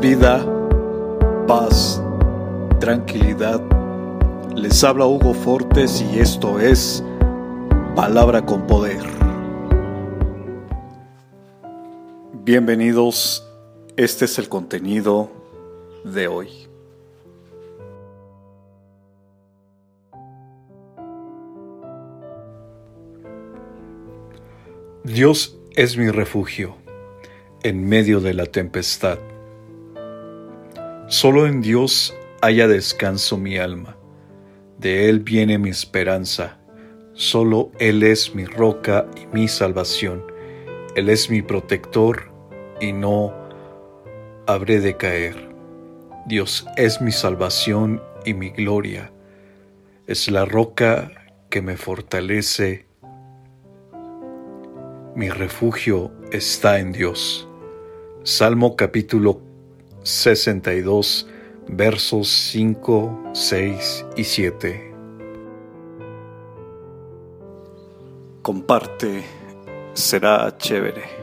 vida, paz, tranquilidad. Les habla Hugo Fortes y esto es Palabra con Poder. Bienvenidos, este es el contenido de hoy. Dios es mi refugio en medio de la tempestad. Solo en Dios haya descanso mi alma, de Él viene mi esperanza, solo Él es mi roca y mi salvación, Él es mi protector y no habré de caer. Dios es mi salvación y mi gloria, es la roca que me fortalece, mi refugio está en Dios. Salmo capítulo 62, versos 5, 6 y 7. Comparte, será chévere.